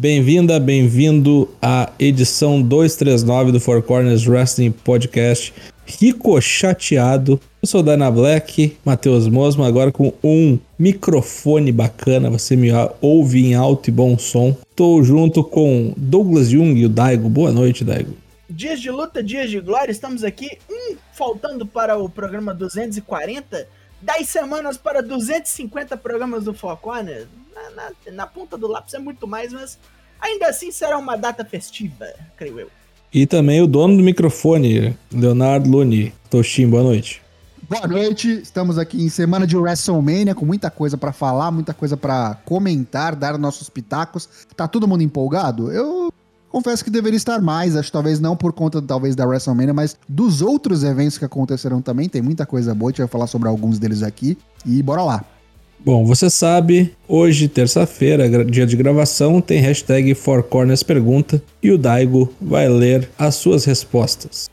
Bem-vinda, bem-vindo à edição 239 do Four Corners Wrestling Podcast. Rico chateado. Eu sou Dana Black, Matheus Mosma, agora com um microfone bacana, você me ouve em alto e bom som. Estou junto com Douglas Jung e o Daigo. Boa noite, Daigo. Dias de luta, dias de glória, estamos aqui, um faltando para o programa 240, 10 semanas para 250 programas do Four Corners na, na, na ponta do lápis é muito mais, mas ainda assim será uma data festiva, creio eu. E também o dono do microfone, Leonardo Luni. Toshin, boa noite. Boa noite, estamos aqui em semana de WrestleMania com muita coisa para falar, muita coisa para comentar, dar nossos pitacos. Tá todo mundo empolgado? Eu confesso que deveria estar mais, acho talvez não por conta talvez da WrestleMania, mas dos outros eventos que aconteceram também, tem muita coisa boa, a gente vai falar sobre alguns deles aqui e bora lá. Bom, você sabe, hoje, terça-feira, dia de gravação, tem hashtag Four Corners Pergunta e o Daigo vai ler as suas respostas.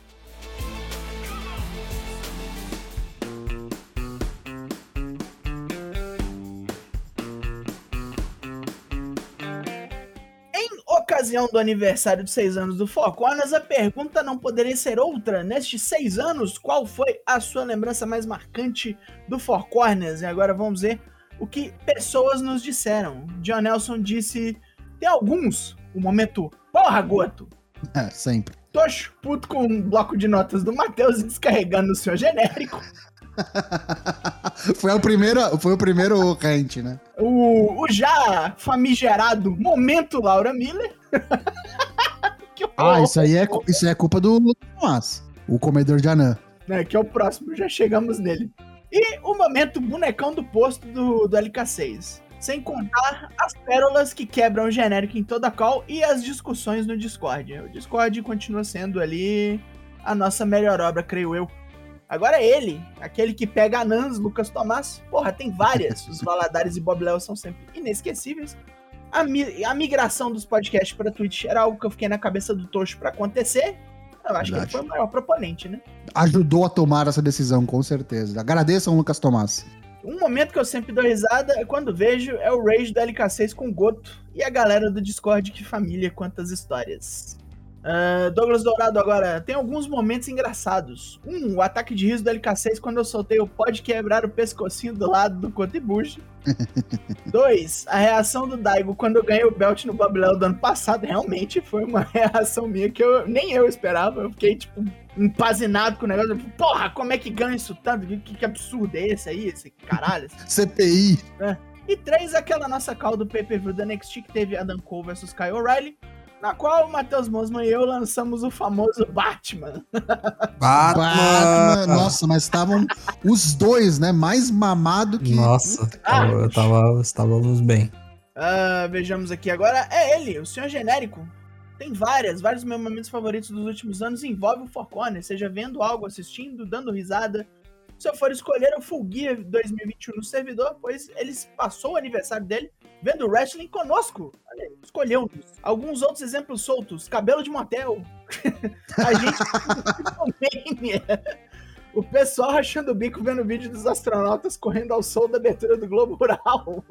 Ocasião do aniversário de seis anos do Four Corners, a pergunta não poderia ser outra. Nestes seis anos, qual foi a sua lembrança mais marcante do Four Corners? E agora vamos ver o que pessoas nos disseram. John Nelson disse: tem alguns, o momento porra, Goto. É, sempre. Tocho, puto com um bloco de notas do Matheus descarregando o seu genérico. foi, o primeiro, foi o primeiro rente, né? O, o já famigerado momento Laura Miller. ah, isso aí, é, isso aí é culpa do Tomás, o comedor de anã. É, que é o próximo, já chegamos nele. E o momento bonecão do posto do, do LK6. Sem contar as pérolas que quebram o genérico em toda a call e as discussões no Discord. O Discord continua sendo ali a nossa melhor obra, creio eu. Agora é ele, aquele que pega Anãs, Lucas Tomás. Porra, tem várias. Os Valadares e Bob Léo são sempre inesquecíveis. A, mi a migração dos podcasts para Twitch era algo que eu fiquei na cabeça do Tocho para acontecer. Eu acho Verdade. que ele foi o maior proponente, né? Ajudou a tomar essa decisão, com certeza. Agradeçam, Lucas Tomás. Um momento que eu sempre dou risada é quando vejo é o Rage do LK6 com o Goto e a galera do Discord que família quantas histórias. Uh, Douglas Dourado agora, tem alguns momentos engraçados. Um, o ataque de riso do LK6 quando eu soltei o pode quebrar o pescocinho do lado do Cotibushi. Dois, a reação do Daigo quando eu ganhei o belt no Babylon do ano passado. Realmente foi uma reação minha que eu nem eu esperava. Eu fiquei, tipo, empazinado com o negócio. Porra, como é que ganha isso tanto? Que, que absurdo é esse aí? Esse caralho? CPI. É. E três, aquela nossa call do pay-per-view da NXT que teve Adam Cole versus Kyle O'Reilly na qual o Matheus Mosman e eu lançamos o famoso Batman. Batman! Batman. Nossa, mas estavam os dois, né? Mais mamado que. Nossa, ah, eu tava, estávamos bem. Uh, vejamos aqui agora. É ele, o senhor genérico. Tem várias, vários meus momentos favoritos dos últimos anos envolve o Four Corner, seja vendo algo, assistindo, dando risada. Se eu for escolher o Full Gear 2021 no servidor, pois ele passou o aniversário dele vendo wrestling conosco. Escolheu alguns outros exemplos soltos. Cabelo de motel. a gente o pessoal rachando o bico vendo vídeo dos astronautas correndo ao som da abertura do Globo Rural.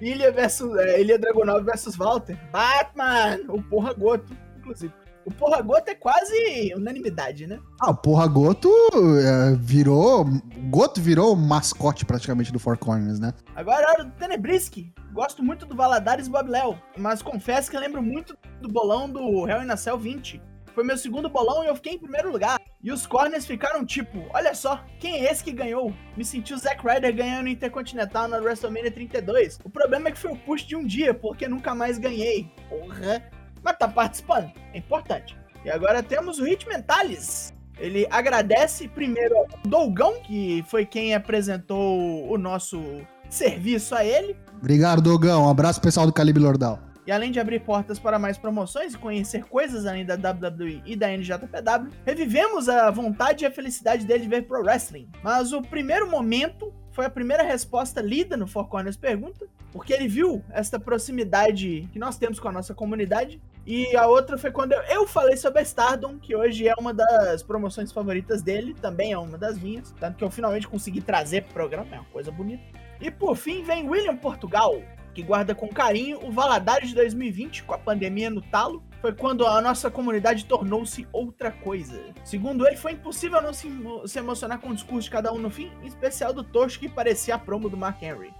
Ilha versus é, Ilha Dragonov versus Walter. Batman, o porra goto, inclusive. O Porra Goto é quase unanimidade, né? Ah, o Porra Goto é, virou. Goto virou mascote praticamente do Four Corners, né? Agora é hora do Tenebrisk. Gosto muito do Valadares e Bob Léo, mas confesso que lembro muito do bolão do Hell in a Cell 20. Foi meu segundo bolão e eu fiquei em primeiro lugar. E os corners ficaram tipo, olha só, quem é esse que ganhou? Me senti o Zack Ryder ganhando Intercontinental na WrestleMania 32. O problema é que foi o push de um dia, porque nunca mais ganhei. Porra. Mas tá participando, é importante. E agora temos o Hit Mentalis. Ele agradece primeiro ao Dolgão, que foi quem apresentou o nosso serviço a ele. Obrigado, Dogão. Um abraço pessoal do Calibre Lordal. E além de abrir portas para mais promoções e conhecer coisas além da WWE e da NJPW, revivemos a vontade e a felicidade dele de ver pro wrestling. Mas o primeiro momento foi a primeira resposta lida no Four Corners Pergunta, porque ele viu essa proximidade que nós temos com a nossa comunidade. E a outra foi quando eu, eu falei sobre Stardom, que hoje é uma das promoções favoritas dele, também é uma das minhas, tanto que eu finalmente consegui trazer pro programa, é uma coisa bonita. E por fim vem William Portugal. que guarda com carinho o Valadares de 2020 com a pandemia no talo, foi quando a nossa comunidade tornou-se outra coisa. Segundo ele, foi impossível não se, se, emocionar com o discurso de cada um no fim, em especial do Tocho que parecia a promo do Mark Henry.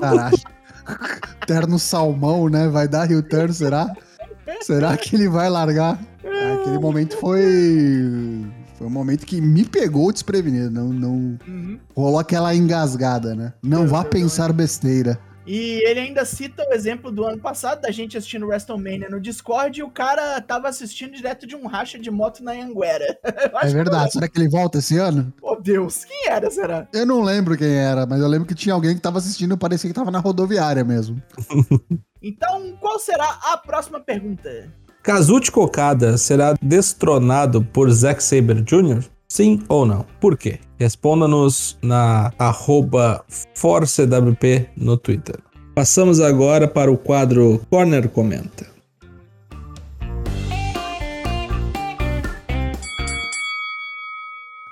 Caralho. Terno salmão, né? Vai dar Rio Turn, será? Será que ele vai largar? Aquele momento foi. Foi um momento que me pegou desprevenido. Não, não... Uhum. Rolou aquela engasgada, né? Não vá pensar besteira. E ele ainda cita o exemplo do ano passado, da gente assistindo WrestleMania no Discord, e o cara tava assistindo direto de um racha de moto na Anguera. É verdade. Que será que ele volta esse ano? Oh, Deus. Quem era, será? Eu não lembro quem era, mas eu lembro que tinha alguém que tava assistindo e parecia que tava na rodoviária mesmo. então, qual será a próxima pergunta? Kazuchi Kokada será destronado por Zack Saber Jr.? Sim ou não? Por quê? Responda-nos na ForceWP no Twitter. Passamos agora para o quadro Corner Comenta.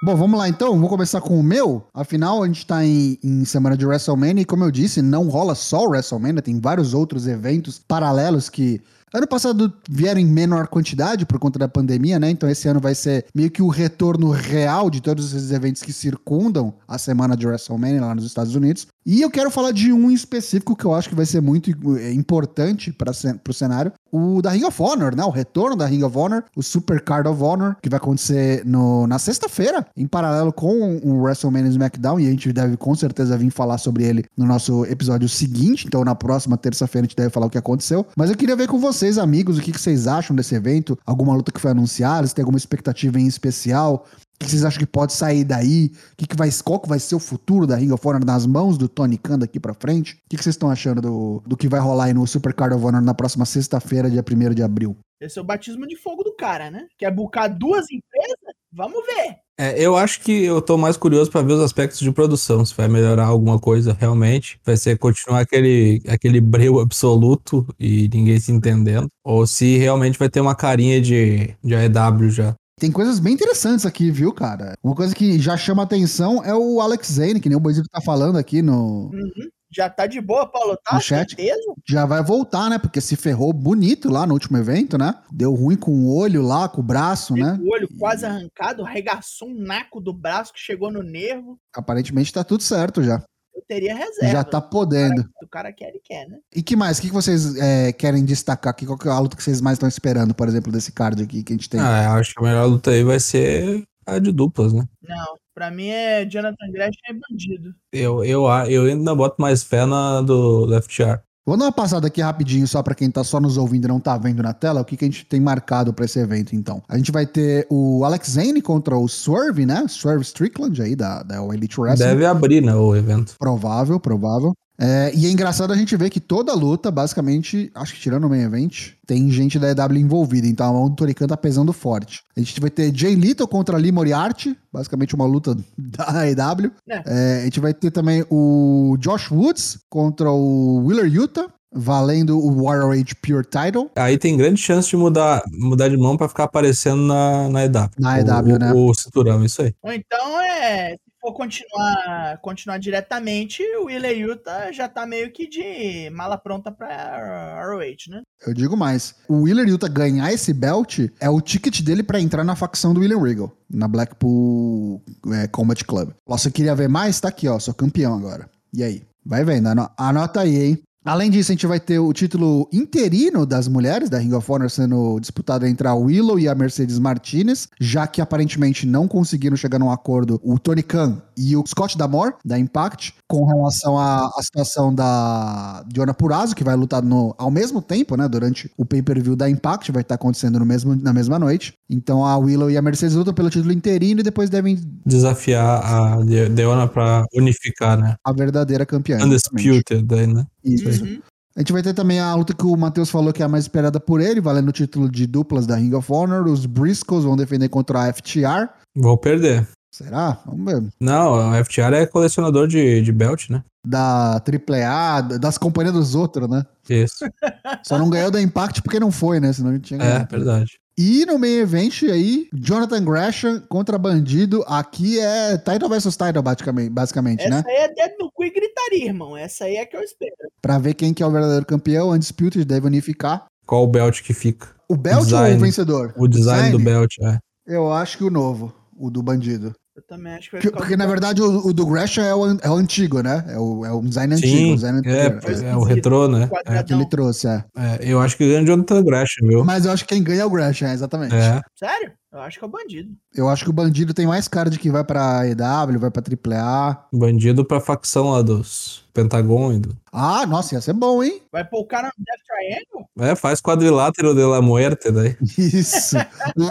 Bom, vamos lá então, vou começar com o meu. Afinal, a gente tá em, em, semana de WrestleMania e, como eu disse, não rola só o WrestleMania, tem vários outros eventos paralelos que Ano passado vieram em menor quantidade por conta da pandemia, né? Então esse ano vai ser meio que o retorno real de todos esses eventos que circundam a semana de WrestleMania lá nos Estados Unidos. E eu quero falar de um específico que eu acho que vai ser muito é, importante para o cenário, o da Ring of Honor, né? O retorno da Ring of Honor, o Super Card of Honor, que vai acontecer no, na sexta-feira, em paralelo com o WrestleMania SmackDown, e a gente deve com certeza vir falar sobre ele no nosso episódio seguinte, então na próxima terça-feira a gente deve falar o que aconteceu. Mas eu queria ver com vocês, amigos, o que, que vocês acham desse evento, alguma luta que foi anunciada, se tem alguma expectativa em especial, o que vocês acham que pode sair daí? O que, que vai, qual que vai ser o futuro da Ring of Honor nas mãos do Tony Khan daqui pra frente? O que, que vocês estão achando do, do que vai rolar aí no Super Card of Honor na próxima sexta-feira, dia 1 de abril? Esse é o batismo de fogo do cara, né? Quer bucar duas empresas? Vamos ver. É, eu acho que eu tô mais curioso para ver os aspectos de produção, se vai melhorar alguma coisa realmente. Vai ser continuar aquele, aquele breu absoluto e ninguém se entendendo. Ou se realmente vai ter uma carinha de, de AEW já. Tem coisas bem interessantes aqui, viu, cara? Uma coisa que já chama atenção é o Alex Zane, que nem o Boizito tá falando aqui no. Uhum. Já tá de boa pra lutar, no chat. Certeza? Já vai voltar, né? Porque se ferrou bonito lá no último evento, né? Deu ruim com o olho lá, com o braço, Teve né? O olho quase arrancado, arregaçou um naco do braço que chegou no nervo. Aparentemente tá tudo certo já eu teria reserva. Já tá podendo. O cara, quer, ele quer, né? E que mais? O que, vocês é, querem destacar aqui? Qual é a luta que vocês mais estão esperando, por exemplo, desse card aqui que a gente tem? Ah, eu acho que a melhor luta aí vai ser a de duplas, né? Não, pra mim é Jonathan Gresham e Bandido. Eu, eu, eu ainda boto mais fé na do, do FTR. Vou dar uma passada aqui rapidinho, só para quem tá só nos ouvindo e não tá vendo na tela, o que, que a gente tem marcado para esse evento, então. A gente vai ter o Alex Zane contra o Swerve, né? Swerve Strickland aí, da, da Elite Wrestling. Deve abrir, né, o evento. Provável, provável. É, e é engraçado a gente ver que toda luta, basicamente, acho que tirando o main event, tem gente da EW envolvida. Então a mão do Torican tá pesando forte. A gente vai ter Jay Little contra Lee Moriarty, basicamente uma luta da EW. É. É, a gente vai ter também o Josh Woods contra o Willer Utah valendo o Warrior Age Pure Title. Aí tem grande chance de mudar, mudar de mão para ficar aparecendo na, na EW. Na EW, o, né? O cinturão, isso aí. Ou então é. For continuar, continuar diretamente, o Willer Utah já tá meio que de mala pronta pra ROH, né? Eu digo mais. O Willer Utah ganhar esse belt é o ticket dele para entrar na facção do William Regal, na Blackpool é, Combat Club. Você queria ver mais? Tá aqui, ó. Sou campeão agora. E aí? Vai vendo, anota aí, hein? Além disso, a gente vai ter o título interino das mulheres da Ring of Honor sendo disputado entre a Willow e a Mercedes Martinez, já que aparentemente não conseguiram chegar num acordo o Tony Khan e o Scott Damore, da Impact, com relação à, à situação da Diona Purazo, que vai lutar no, ao mesmo tempo, né, durante o pay-per-view da Impact, vai estar acontecendo no mesmo, na mesma noite. Então a Willow e a Mercedes lutam pelo título interino e depois devem desafiar a Diona para unificar, né? A verdadeira campeã. Undisputed, daí, né? Isso. Uhum. A gente vai ter também a luta que o Matheus falou que é a mais esperada por ele, valendo o título de duplas da Ring of Honor. Os Briscoes vão defender contra a FTR. Vou perder. Será? Vamos ver. Não, a FTR é colecionador de, de belt, né? Da AAA, das companhias dos outros, né? Isso. Só não ganhou da Impact porque não foi, né? Senão a gente tinha ganhado. É, verdade. E no main event aí, Jonathan Gresham contra Bandido. Aqui é title versus title, basicamente, basicamente Essa né? Essa aí é dedo no cu e gritaria, irmão. Essa aí é que eu espero. Pra ver quem que é o verdadeiro campeão. Undisputed deve unificar. Qual o belt que fica? O belt design. ou o vencedor? O design, do belt, é. Eu acho que o novo. O do bandido. Eu também acho que vai Porque, ficar porque, na verdade, o, o do Gresham é o, é o antigo, né? É o, é o design antigo. Sim, o design é, anterior. é o retrô, né? É, que quadradão. ele trouxe, é. é, eu acho que ganha o Jonathan Gresham, viu? Mas eu acho que quem ganha é o Gresham, exatamente. É. Sério? Eu acho que é o bandido. Eu acho que o bandido tem mais cara de que vai pra EW, vai pra AAA. Bandido pra facção lá dos Pentagon e do... Ah, nossa, ia ser bom, hein? Vai pôr o cara no Death Triangle? É, faz quadrilátero de la muerte daí. Isso.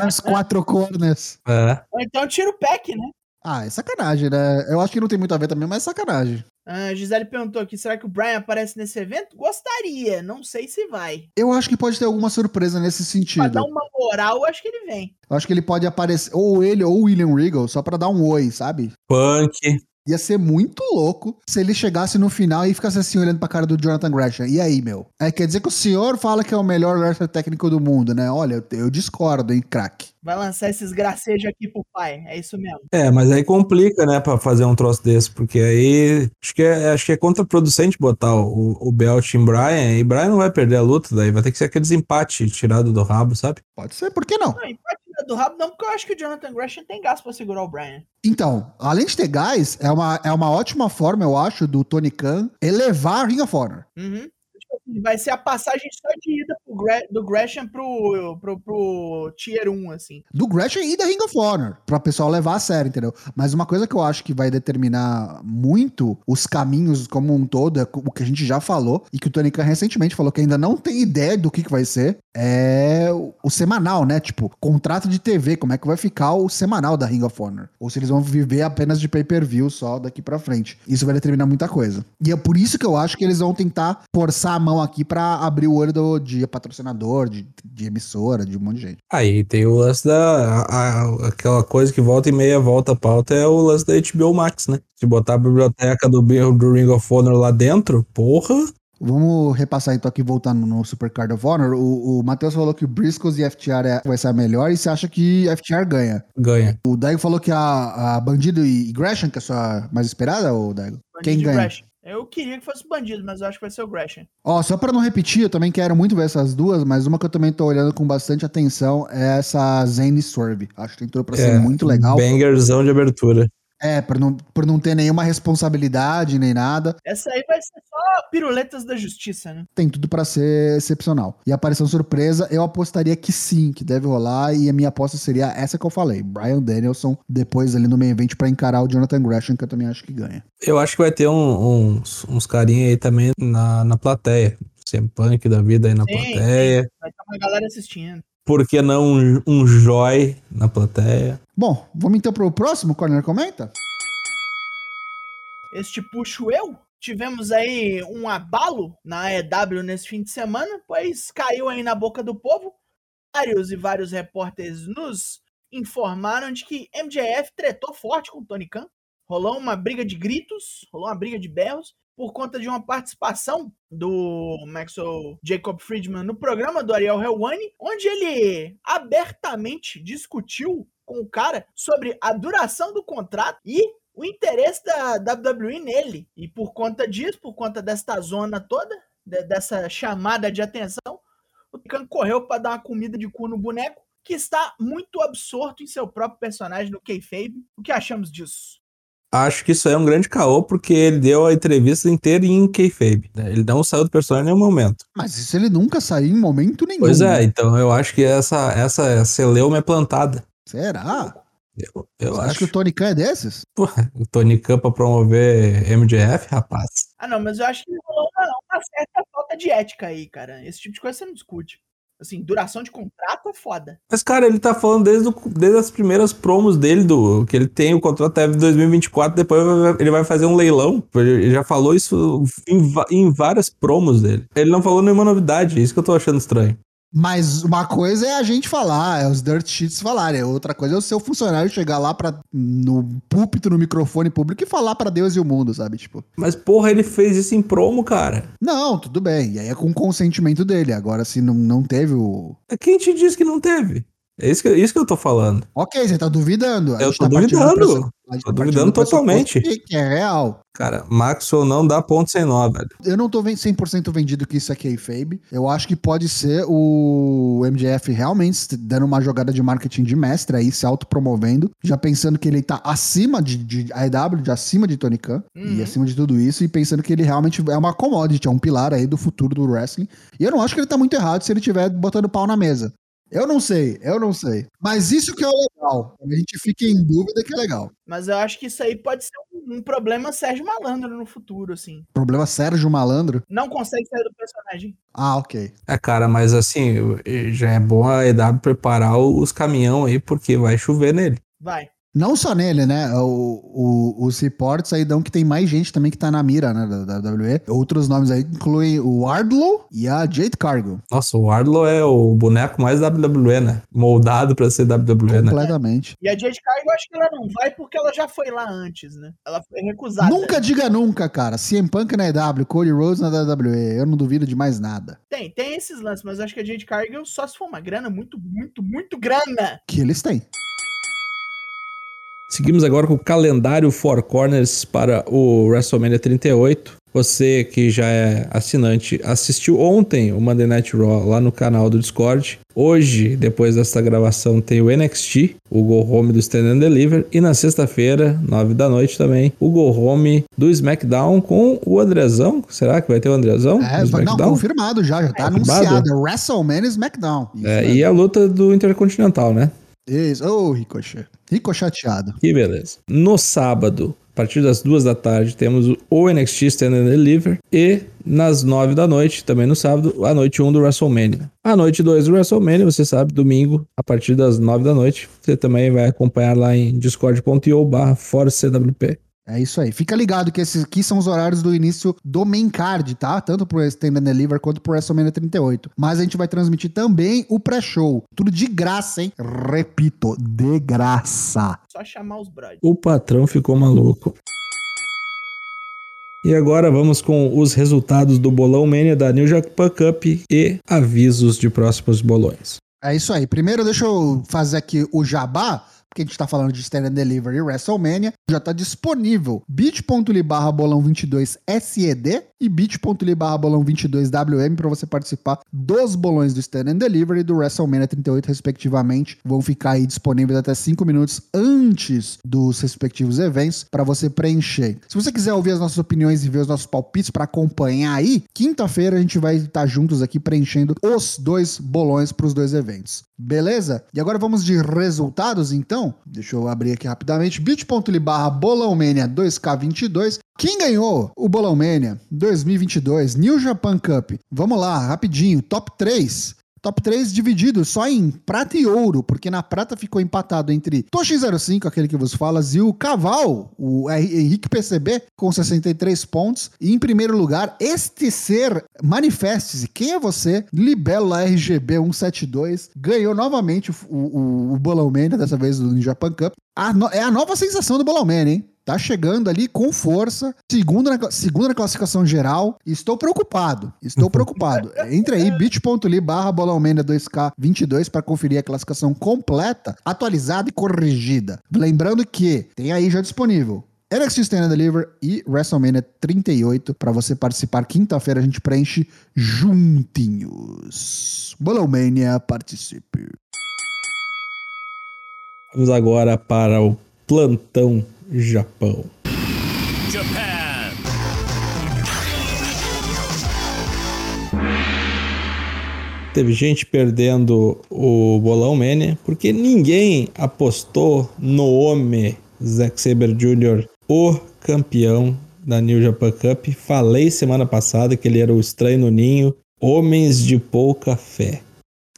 Os quatro corners. É. Ou então tira o pack, né? Ah, é sacanagem, né? Eu acho que não tem muito a ver também, mas é sacanagem. A Gisele perguntou aqui: será que o Brian aparece nesse evento? Gostaria, não sei se vai. Eu acho que pode ter alguma surpresa nesse Pra sentido. dar uma moral, eu acho que ele vem. Eu acho que ele pode aparecer, ou ele ou o William Regal, só pra dar um oi, sabe? Punk. Ia ser muito louco se ele chegasse no final e ficasse assim olhando pra cara do Jonathan Gresham. E aí, meu? É, quer dizer que o senhor fala que é o melhor wrestler técnico do mundo, né? Olha, eu, eu discordo, hein, craque. Vai lançar esses gracejos aqui pro pai. É isso mesmo. É, mas aí complica, né, pra fazer um troço desse, porque aí acho que é, acho que é contraproducente botar o, o belt em Brian, e Brian não vai perder a luta, daí vai ter que ser aqueles empates tirado do rabo, sabe? Pode ser, por que não? Não, empate do rabo não, porque eu acho que o Jonathan Gresham tem gás pra segurar o Brian. Então, além de ter gás, é uma, é uma ótima forma, eu acho, do Tony Khan elevar a Ring of Honor. Uhum. Vai ser a passagem só de ida do Gresham pro, pro, pro Tier 1, assim. Do Gresham e da Ring of Honor, pra pessoal levar a sério, entendeu? Mas uma coisa que eu acho que vai determinar muito os caminhos como um todo, é o que a gente já falou, e que o Tony Khan recentemente falou que ainda não tem ideia do que, que vai ser, é o, o semanal, né? Tipo, contrato de TV, como é que vai ficar o semanal da Ring of Honor? Ou se eles vão viver apenas de pay-per-view só daqui pra frente. Isso vai determinar muita coisa. E é por isso que eu acho que eles vão tentar forçar a mão aqui pra abrir o olho do, de patrocinador, de, de emissora, de um monte de gente. Aí tem o lance da. a- a- aquela coisa que volta e meia volta a pauta é o lance da HBO Max, né? Se botar a biblioteca do, do Ring of Honor lá dentro, porra. Vamos repassar então aqui, voltando no Super Card of Honor. O, o Matheus falou que o Briscoes e FTR é- vai ser a melhor e você acha que FTR ganha. Ganha. O Daigo falou que a, a Bandido e Gresham, que é a sua mais esperada, ou Daigo? Bandido Quem ganha? Gresham. Eu queria que fosse bandido, mas eu acho que vai ser o Gresham. Ó, só pra não repetir, eu também quero muito ver essas duas, mas uma que eu também tô olhando com bastante atenção é essa Zane Swerve. Acho que tem tudo pra ser É, muito legal. Bangerzão de abertura. É, por não, por não ter nenhuma responsabilidade nem nada. Essa aí vai ser só piruletas da justiça, né? Tem tudo pra ser excepcional. E a aparição surpresa, eu apostaria que sim, que deve rolar. E a minha aposta seria essa que eu falei: Brian Danielson, depois ali no main event pra encarar o Jonathan Gresham, que eu também acho que ganha. Eu acho que vai ter um- uns, uns carinha aí também na, na plateia. CM Punk da vida aí na Sim, plateia. Vai ter uma galera assistindo. Por que não um, um Joy na plateia? Bom, vamos então pro próximo, Corner Comenta? Este puxo eu. Tivemos aí um abalo na EW nesse fim de semana, pois caiu aí na boca do povo. Vários e vários repórteres nos informaram de que MJF tretou forte com o Tony Khan. Rolou uma briga de gritos, rolou uma briga de berros, por conta de uma participação do Maxwell Jacob Friedman no programa do Ariel Helwani, onde ele abertamente discutiu com o cara sobre a duração do contrato e o interesse da WWE nele. E por conta disso, por conta desta zona toda, de- dessa chamada de atenção, o Khan correu para dar uma comida de cu no boneco, que está muito absorto em seu próprio personagem no kayfabe. O que achamos disso? Acho que isso aí é um grande caô, porque ele deu a entrevista inteira em kayfabe. né? Ele não saiu do personagem em nenhum momento. Mas isso ele nunca saiu em momento nenhum. Pois é, né? então eu acho que essa, essa celeuma é plantada. Será? Eu, eu Você acho acha que o Tony Khan é desses? Porra, o Tony Khan pra promover MJF, rapaz. Ah, não, mas eu acho que rolou uma, uma certa falta de ética aí, cara. Esse tipo de coisa você não discute. Assim, duração de contrato é foda. Mas, cara, ele tá falando desde, o- desde as primeiras promos dele, do que ele tem o contrato até 2024, depois ele vai fazer um leilão. Ele já falou isso em, em várias promos dele. Ele não falou nenhuma novidade, é isso que eu tô achando estranho. Mas uma coisa é a gente falar, é os dirt sheets falarem. Outra coisa é o seu funcionário chegar lá pra, no púlpito, no microfone público e falar pra Deus e o mundo, sabe? Tipo, Mas, porra, ele fez isso em promo, cara. não, tudo bem. E aí é com o consentimento dele. Agora, se não, não teve o. É Quem te disse que não teve? É isso que, isso que eu tô falando. Ok, você tá duvidando. A Eu tô tá duvidando. Tô tá duvidando totalmente. Que, é real. Cara, Maxwell não dá ponto sem nó, velho. Eu não tô ven- 100% vendido que isso aqui é kayfabe. Eu acho que pode ser o MJF realmente dando uma jogada de marketing de mestre aí, se autopromovendo, já pensando que ele tá acima de, de AEW, de acima de Tony Khan e Uhum. acima de tudo isso, e pensando que ele realmente é uma commodity, é um pilar aí do futuro do wrestling. E eu não acho que ele tá muito errado se ele tiver botando pau na mesa. Eu não sei, eu não sei. Mas isso que é o legal. A gente fica em dúvida que é legal. Mas eu acho que isso aí pode ser um, um problema Sérgio Malandro no futuro, assim. Problema Sérgio Malandro. Não consegue sair do personagem. Ah, ok. É, cara, mas assim, já é bom a EW preparar os caminhão aí, porque vai chover nele. Vai. Não só nele, né? O, o- os reports aí dão que tem mais gente também que tá na mira, né? Da, da WWE. Outros nomes aí incluem o Wardlow e a Jade Cargo. Nossa, o Wardlow é o boneco mais WWE, né? Moldado pra ser WWE, né? Completamente. E a Jade Cargo, eu acho que ela não vai porque ela já foi lá antes, né? Ela foi recusada. Nunca diga nunca, cara. CM Punk na EW, Cody Rhodes na WWE. Eu não duvido de mais nada. Tem, tem esses lances, mas eu acho que a Jade Cargill só se for uma grana muito, muito, muito grana. Que eles têm. Seguimos agora com o calendário Four Corners para o WrestleMania 38. Você que já é assinante assistiu ontem o Monday Night Raw lá no canal do Discord. Hoje, depois dessa gravação, tem o NXT, o Go Home do Stand and Deliver. E na sexta-feira, 9 da noite também, o Go Home do SmackDown com o Andrezão. Será que vai ter o Andrezão? É, não, confirmado já. Já tá Confirmado? anunciado. WrestleMania SmackDown. Isso É, mesmo. e a luta do Intercontinental, né? Isso. Ô, Ricochet. Ricochateado. Que beleza. No sábado, a partir das duas da tarde, temos o NXT Stand and Deliver. E nas nove da noite, também no sábado, a noite 1 do WrestleMania. A noite 2 do WrestleMania, você sabe, domingo, a partir das nove da noite. Você também vai acompanhar lá em discord.io barra ForceCWP. É isso aí. Fica ligado que esses aqui são os horários do início do main card, tá? Tanto pro Stand and Deliver quanto pro WrestleMania 38. Mas a gente vai transmitir também o pré-show. Tudo de graça, hein? Repito, de graça. Só chamar os brothers. O patrão ficou maluco. E agora vamos com os resultados do Bolão Mania da New Japan Cup e avisos de próximos bolões. É isso aí. Primeiro, deixa eu fazer aqui o jabá, porque a gente tá falando de Stand and Deliver e WrestleMania. Já tá disponível bit.ly barra bolão 22 SED e bit.ly barra bolão 22 WM para você participar dos bolões do Stand and Deliver e do WrestleMania 38, respectivamente. Vão ficar aí disponíveis até 5 minutos antes dos respectivos eventos para você preencher. Se você quiser ouvir as nossas opiniões e ver os nossos palpites para acompanhar aí, quinta-feira a gente vai estar juntos aqui preenchendo os dois bolões para os dois eventos. Beleza? E agora vamos de resultados, então. Deixa eu abrir aqui rapidamente. bit.ly barra bolãomania 2K22. Quem ganhou o Bolão Mania 2022 New Japan Cup? Vamos lá, rapidinho. Top 3. Top 3 dividido só em prata e ouro, porque na prata ficou empatado entre Toshi05, aquele que vos fala, e o Caval, o Henrique PCB, com 63 pontos. E em primeiro lugar, este ser, manifeste-se, quem é você? Libélula RGB 172, ganhou novamente o, o, o Bolão Mania, dessa vez do Japan Cup. A no- é a nova sensação do Bolão Mania, hein? Tá chegando ali com força, segunda na, segunda na classificação geral. Estou preocupado, estou preocupado. Entre aí, bit.ly barra bolãomania 2K22 para conferir a classificação completa, atualizada e corrigida. Lembrando que tem aí já disponível NXT Stand and Deliver e WrestleMania 38 para você participar. Quinta-feira a gente preenche juntinhos. Bolãomania, participe. Vamos agora para o Plantão Japão. Japan. Teve gente perdendo o Bolão Mania porque ninguém apostou no homem Zack Saber Jr., o campeão da New Japan Cup. Falei semana passada que ele era o estranho no ninho. Homens de pouca fé.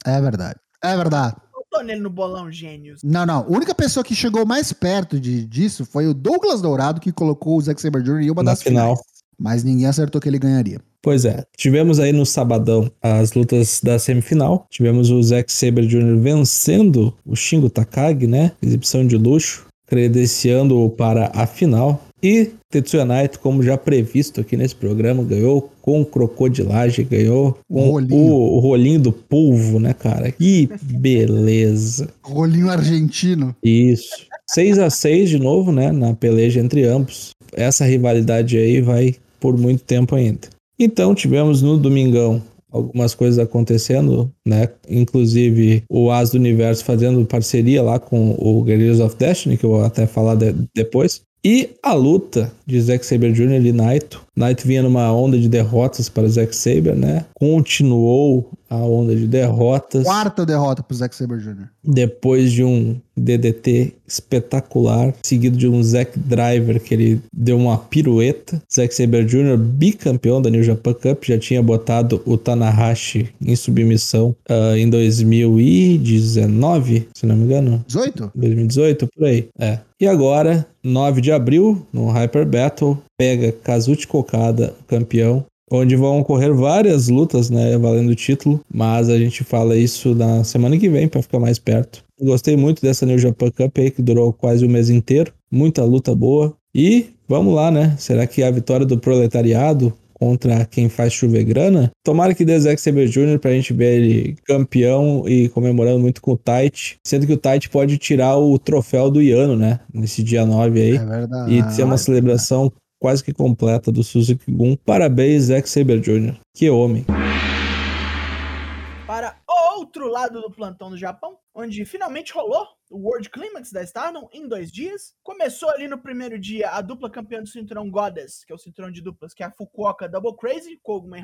É verdade. É verdade. Tô nele no bolão gênios. Não, não. A única pessoa que chegou mais perto de, disso foi o Douglas Dourado, que colocou o Zack Sabre Jr. em uma Na das final. finais. Mas ninguém acertou que ele ganharia. Pois é, tivemos aí no sabadão as lutas da semifinal. Tivemos o Zack Sabre Jr. vencendo o Shingo Takagi, né? Exibição de luxo. Credenciando-o para a final. E Tetsuya Naito, como já previsto aqui nesse programa, ganhou com crocodilagem, ganhou com o Rolinho. o, o rolinho do polvo, né, cara? Que beleza. Rolinho argentino. Isso. 6 a 6 de novo, né, na peleja entre ambos. Essa rivalidade aí vai por muito tempo ainda. Então, tivemos no domingão algumas coisas acontecendo, né? Inclusive o As do Universo fazendo parceria lá com o Guerrillas of Destiny, que eu vou até falar de- depois. E a luta de Zack Saber Jr. e Naito. Naito vinha numa onda de derrotas para Zack Saber, né? Continuou a onda de derrotas Quarta derrota pro Zack Saber Jr. depois de um DDT espetacular, seguido de um Zack Driver que ele deu uma pirueta. Zack Saber Jr., bicampeão da New Japan Cup, já tinha botado o Tanahashi em submissão ah, em 2019, se não me engano. 18? 2018, por aí. É. E agora, 9 de abril, no Hyper Battle, pega Kazuchi Kokada, campeão, onde vão ocorrer várias lutas, né, valendo o título, mas a gente fala isso na semana que vem para ficar mais perto. Gostei muito dessa New Japan Cup aí, que durou quase o mês inteiro. Muita luta boa. E vamos lá, né? Será que a vitória do proletariado contra quem faz chover grana? Tomara que dê Zack Saber Jr. pra gente ver ele campeão e comemorando muito com o Tite. Sendo que o Tite pode tirar o troféu do Iano, né? Nesse dia 9 aí. É verdade. e ser uma celebração quase que completa do Suzuki Gun. Parabéns, Zack Saber Jr. Que homem. Para outro lado do plantão do Japão, onde finalmente rolou o World Climax da Stardom em dois dias. Começou ali no primeiro dia a dupla campeã do cinturão Goddess, que é o cinturão de duplas, que é a Fukuoka Double Crazy, Koguma e.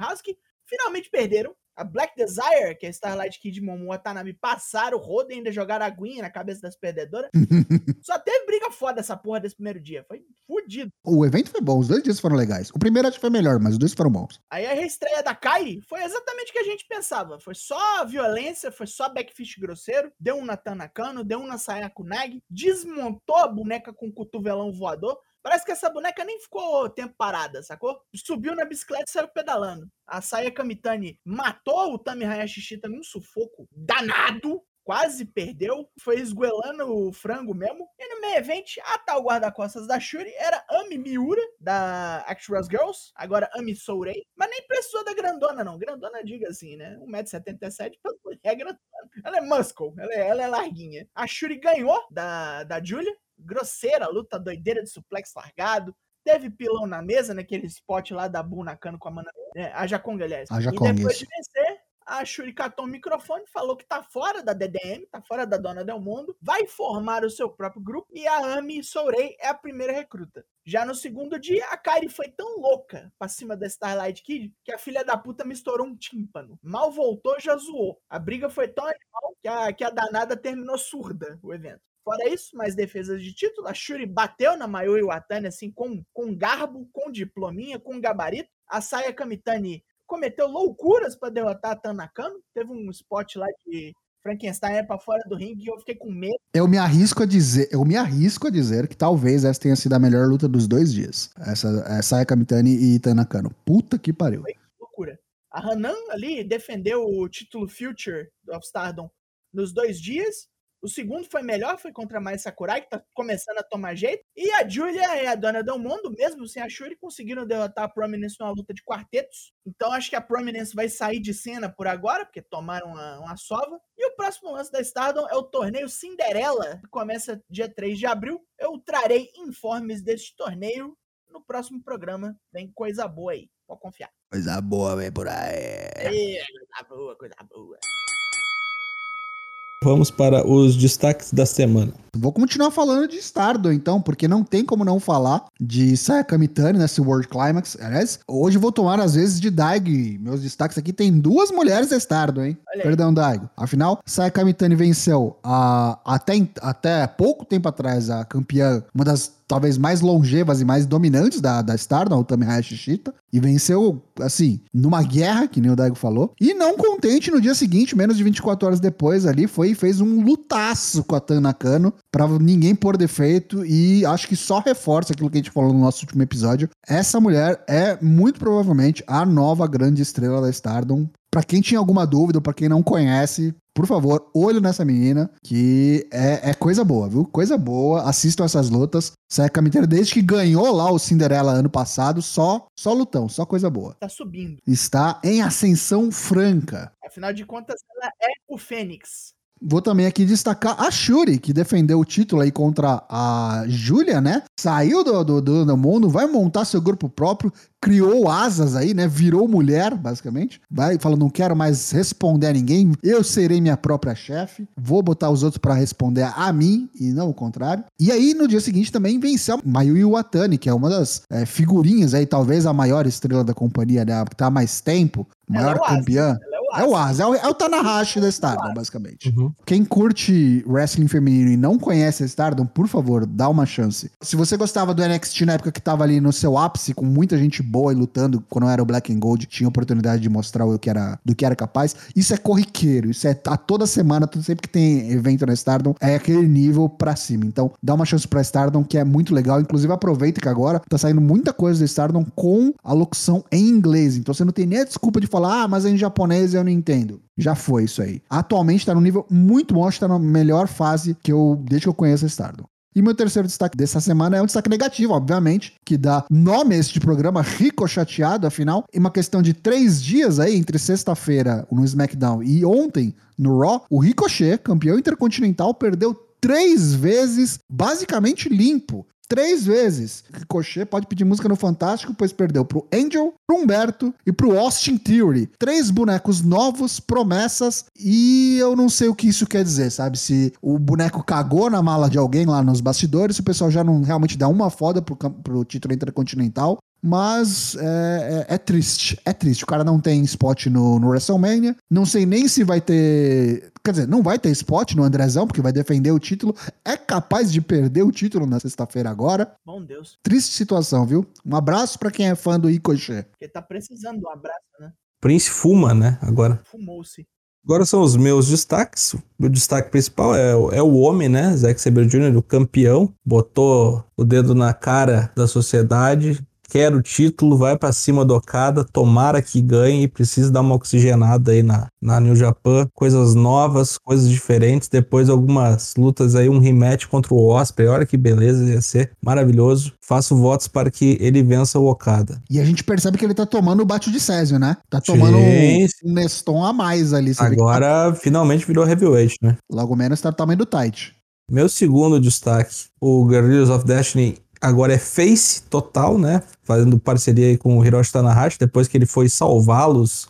Finalmente perderam. A Black Desire, que é a Starlight Kid Momo Watanabe, passaram o rodo e ainda jogaram aguinha na cabeça das perdedoras. Só teve briga foda essa porra desse primeiro dia. Foi fudido. O evento foi bom, os dois dias foram legais. O primeiro acho que foi melhor, mas os dois foram bons. Aí a reestreia da Kai foi exatamente o que a gente pensava. Foi só violência, foi só backfish grosseiro. Deu um na Tanakano, deu um na Sayako Nagi, desmontou a boneca com cotovelão voador. Parece que essa boneca nem ficou tempo parada, sacou? Subiu na bicicleta e saiu pedalando. A Saya Kamitani matou o Tami Hayashi Shita num sufoco danado. Quase perdeu, foi esguelando o frango mesmo. E no meio evento, a tal guarda-costas da Shuri era Ami Miura, da Actress Girls, agora Ami Sourei. Mas nem precisou da grandona, não. Grandona, diga assim, né? 1,77m, é grandona. Ela é muscle, ela é, ela é larguinha. A Shuri ganhou da, da Julia, grosseira, luta doideira de suplex largado. Teve pilão na mesa, naquele spot lá da Bu Nakano com a mana. É, a Jaconga, aliás. A Jaconga, e depois isso. de vencer, a Shuri catou o microfone, falou que tá fora da DDM, tá fora da Dona Del Mundo, vai formar o seu próprio grupo e a Ami Sourei é a primeira recruta. Já no segundo dia, a Kairi foi tão louca pra cima da Starlight Kid que a filha da puta misturou um tímpano. Mal voltou, já zoou. A briga foi tão animal que a, que a danada terminou surda o evento. Fora isso, mais defesas de título, a Shuri bateu na Mayuri Watani assim com, com garbo, com diplominha, com gabarito. A Saya Kamitani cometeu loucuras pra derrotar a Tanakano. Teve um spot lá de Frankenstein pra fora do ringue e eu fiquei com medo. Eu me arrisco a dizer, eu me arrisco a dizer que talvez essa tenha sido a melhor luta dos dois dias. Essa, é Kamitani e Tanakano. Puta que pariu. loucura. A Hanan ali defendeu o título Future of Stardom nos dois dias. O segundo foi melhor, foi contra a Mai Sakurai, que tá começando a tomar jeito. E a Julia e a Dona Del Mundo, mesmo sem a Shuri, conseguiram derrotar a Prominence numa luta de quartetos. Então acho que a Prominence vai sair de cena por agora, porque tomaram uma, uma sova. E o próximo lance da Stardom é o torneio Cinderela, que começa dia 3 de abril. Eu trarei informes deste torneio no próximo programa. Tem coisa boa aí, pode confiar. Coisa boa, vem por aí. É, coisa boa, coisa boa. Vamos para os destaques da semana. Vou continuar falando de Stardom, então, porque não tem como não falar de Saya Kamitani nesse World Climax. Aliás, hoje eu vou tomar às vezes de Daigo. Meus destaques aqui tem duas mulheres da Stardom, hein? Perdão, Daigo. Afinal, Saya Kamitani venceu a, até, até pouco tempo atrás a campeã, uma das talvez mais longevas e mais dominantes da, da Stardom, o Tami Hayashi Shita, e venceu, assim, numa guerra, que nem o Daigo falou. E não contente, no dia seguinte, menos de 24 horas depois ali, foi e fez um lutaço com a Tanakano pra ninguém pôr defeito e acho que só reforça aquilo que a gente falou no nosso último episódio. Essa mulher é muito provavelmente a nova grande estrela da Stardom. Pra quem tinha alguma dúvida, pra quem não conhece, por favor, olho nessa menina, que é, é coisa boa, viu? Coisa boa. Assistam essas lutas. Seca Miteira, desde que ganhou lá o Cinderela ano passado, só, só lutão, só coisa boa. Tá subindo. Está em ascensão franca. Afinal de contas, ela é o Fênix. Vou também aqui destacar a Shuri, que defendeu o título aí contra a Júlia, né? Saiu do, do, do, do mundo, vai montar seu grupo próprio, criou asas aí, né? Virou mulher, basicamente. Vai falando, não quero mais responder a ninguém, eu serei minha própria chefe, vou botar os outros para responder a mim e não o contrário. E aí, no dia seguinte, também venceu Mayumi Watani, que é uma das é, figurinhas aí, talvez a maior estrela da companhia, né? Que tá há mais tempo, maior é Asa, campeã. Ela é o É Asa, é o, é o Tanahashi da Stardom, basicamente. Uhum. Quem curte wrestling feminino e não conhece a Stardom, por favor, dá uma chance. Se você gostava do NXT na época que tava ali no seu ápice, com muita gente boa e lutando, quando era o Black and Gold, tinha oportunidade de mostrar o que era, do que era capaz, isso é corriqueiro, isso é a toda semana, tudo sempre que tem evento na Stardom, é aquele nível pra cima. Então, dá uma chance pra Stardom, que é muito legal. Inclusive, aproveita que agora tá saindo muita coisa da Stardom com a locução em inglês. Então, você não tem nem a desculpa de falar, ah, mas é em japonês eu não entendo. Já foi isso aí. Atualmente tá num nível muito bom, acho que tá na melhor fase que eu, desde que eu conheço Stardom. E meu terceiro destaque dessa semana é um destaque negativo, obviamente, que dá nome a este programa ricocheteado, afinal, em uma questão de três dias aí, entre sexta-feira no SmackDown e ontem no Raw, o Ricochet, campeão intercontinental, perdeu três vezes, basicamente limpo. Três vezes. Ricochet pode pedir música no Fantástico, pois perdeu pro Angel, pro Humberto e pro Austin Theory. Três bonecos novos, promessas, e eu não sei o que isso quer dizer, sabe? Se o boneco cagou na mala de alguém lá nos bastidores, se o pessoal já não realmente dá uma foda pro, pro título intercontinental. Mas é, é- é triste, é triste. O cara não tem spot no, no WrestleMania. Não sei nem se vai ter. Quer dizer, não vai ter spot no Andrezão, porque vai defender o título. É capaz de perder o título na sexta-feira agora. Bom Deus. Triste situação, viu? Um abraço pra quem é fã do Ricochet. Porque tá precisando de um abraço, né? Prince fuma, né? Agora. Fumou-se. Agora são os meus destaques. O meu destaque principal é, o- é o homem, né? Zack Sabre Jr., o campeão. Botou o dedo na cara da sociedade. Quer o título, vai pra cima do Okada. Tomara que ganhe e precisa dar uma oxigenada aí na, na New Japan. Coisas novas, coisas diferentes. Depois algumas lutas aí, um rematch contra o Osprey. Olha que beleza, ia ser maravilhoso. Faço votos para que ele vença o Okada. E a gente percebe que ele tá tomando o bate de Césio, né? Tá tomando um, um Neston a mais ali. Tá- Agora finalmente virou heavyweight, né? logo menos tá do tamanho do tight. Meu segundo destaque, o Guerrillas of Destiny agora é face total, né? Fazendo parceria aí com o Hiroshi Tanahashi, depois que ele foi salvá-los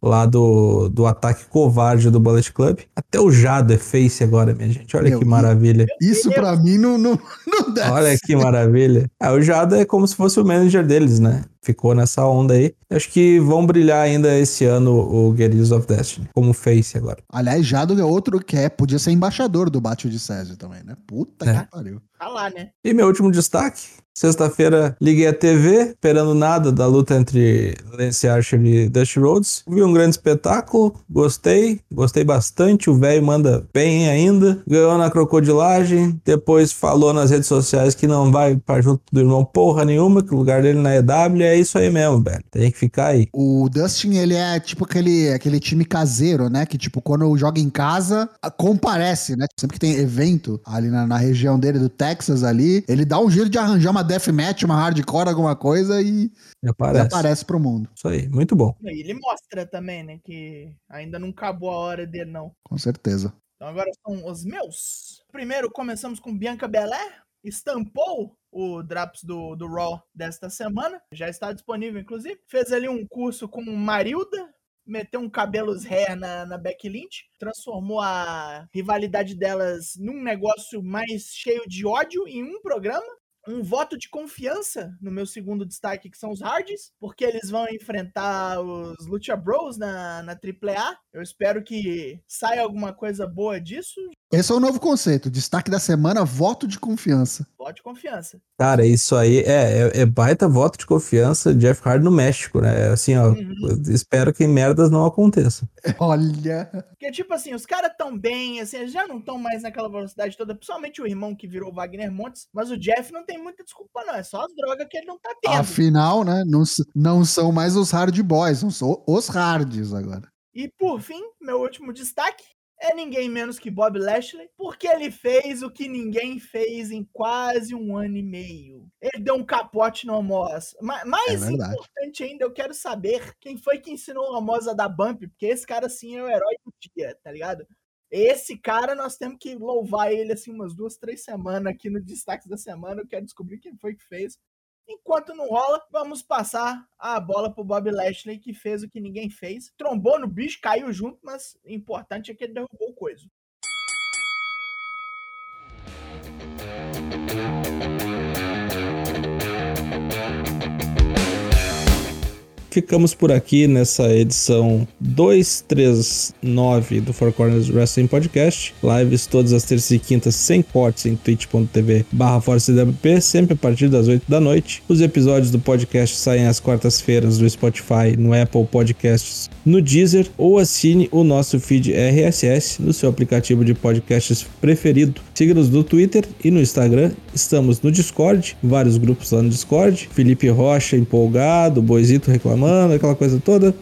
lá do, do ataque covarde do Bullet Club. Até o Jado é face agora, minha gente. Olha Meu, que maravilha. Isso pra mim não, não, não desce. Olha que maravilha. Ah, o Jado é como se fosse o manager deles, né? Ficou nessa onda aí. Acho que vão brilhar ainda esse ano o Guerrillas of Destiny, como face agora. Aliás, Jado é outro que é, podia ser embaixador do Bate de Césio também, né? Puta É. que pariu. Tá lá, né? E meu último destaque. Sexta-feira liguei a TV, esperando nada da luta entre Lance Archer e Dusty Rhodes. Vi um grande espetáculo, gostei, gostei bastante. O velho manda bem ainda. Ganhou na crocodilagem. Depois falou nas redes sociais que não vai pra junto do irmão porra nenhuma, que o lugar dele na EW é isso aí mesmo, velho. Tem que ficar aí. O Dustin, ele é tipo aquele, aquele time caseiro, né? Que, tipo, quando joga em casa, comparece, né? Sempre que tem evento ali na, na região dele, do Texas ali, ele dá um jeito de arranjar uma deathmatch, uma hardcore, alguma coisa e, e Aparece. aparece pro mundo. Isso aí, muito bom. E ele mostra também, né? Que ainda não acabou a hora dele, não. Com certeza. Então agora são os meus. Primeiro começamos com Bianca Belair. Estampou o Drops do, do Raw desta semana. Já está disponível, inclusive. Fez ali um curso com Marilda. Meteu um cabelos hair na, na Becky Lynch. Transformou a rivalidade delas num negócio mais cheio de ódio em um programa. Um voto de confiança no meu segundo destaque, que são os Hardys, porque eles vão enfrentar os Lucha Bros na, na AAA. Eu espero que saia alguma coisa boa disso. Esse é o novo conceito. Destaque da semana, voto de confiança. Voto de confiança. Cara, isso aí é, é, é baita voto de confiança de Jeff Hardy no México, né? Assim, ó, Uhum. espero que merdas não aconteçam. Olha. Porque, tipo assim, os caras tão bem, assim, eles já não estão mais naquela velocidade toda, principalmente o irmão que virou Wagner Montes, mas o Jeff não tem muita desculpa, não. É só as drogas que ele não tá tendo. Afinal, né? Não, não são mais os hard boys, não são os hards agora. E por fim, meu último destaque. É ninguém menos que Bob Lashley, porque ele fez o que ninguém fez em quase um ano e meio. Ele deu um capote no Amos. Ma- Mais É importante ainda, eu quero saber quem foi que ensinou o Amos a dar bump, porque esse cara sim é o herói do dia, tá ligado? Esse cara nós temos que louvar ele assim umas duas, três semanas aqui no Destaques da Semana. Eu quero descobrir quem foi que fez. Enquanto não rola, vamos passar a bola pro Bob Lashley, que fez o que ninguém fez. Trombou no bicho, caiu junto, mas o importante é que ele derrubou o coisa. Ficamos por aqui nessa edição 239 do Four Corners Wrestling Podcast. Lives todas as terças e quintas sem cortes em twitch.tv barra sempre a partir das 8 da noite. Os episódios do podcast saem às quartas-feiras no Spotify, no Apple Podcasts, no Deezer ou assine o nosso feed RSS no seu aplicativo de podcasts preferido. Siga-nos no Twitter e no Instagram. Estamos no Discord, vários grupos lá no Discord. Felipe Rocha empolgado, Boizito reclamando, aquela coisa toda.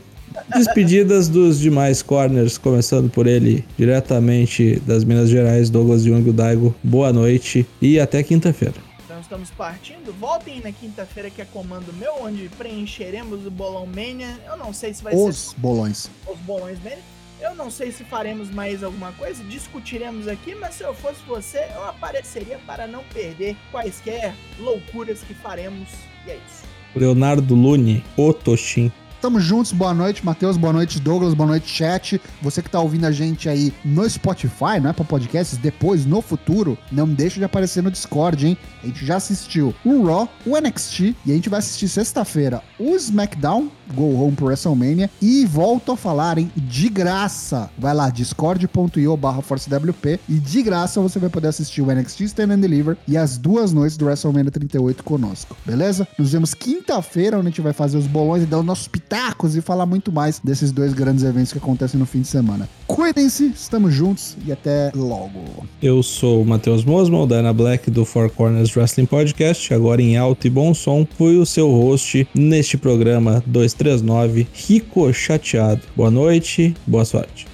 Despedidas dos demais corners, começando por ele, diretamente das Minas Gerais, Douglas Jung Daigo. Boa noite e até quinta-feira. Então estamos partindo. Voltem na quinta-feira que é comando meu, onde preencheremos o Bolão Mania. Eu não sei se vai ser Os bolões. os bolões Mania. Eu não sei se faremos mais alguma coisa, discutiremos aqui, mas se eu fosse você, eu apareceria para não perder quaisquer loucuras que faremos. E é isso. Leonardo Lune, o Toshin. Tamo juntos, boa noite, Matheus, boa noite, Douglas, boa noite, chat. Você que tá ouvindo a gente aí no Spotify, não é pra podcasts, depois, no futuro, não deixa de aparecer no Discord, hein? A gente já assistiu o Raw, o NXT, e a gente vai assistir sexta-feira o SmackDown, Go Home pro WrestleMania, e volto a falar, hein? De graça. Vai lá, discord.io barra ForceWP, e de graça você vai poder assistir o NXT Stand and Deliver e as duas noites do WrestleMania 38 conosco, beleza? Nos vemos quinta-feira, onde a gente vai fazer os bolões e dar os nossos pitacos e falar muito mais desses dois grandes eventos que acontecem no fim de semana. Cuidem-se, estamos juntos e até logo. Eu sou o Matheus o Dana Black do Four Corners Wrestling Podcast, agora em alto e bom som. Fui o seu host neste programa 239, Rico Chateado. Boa noite, boa sorte.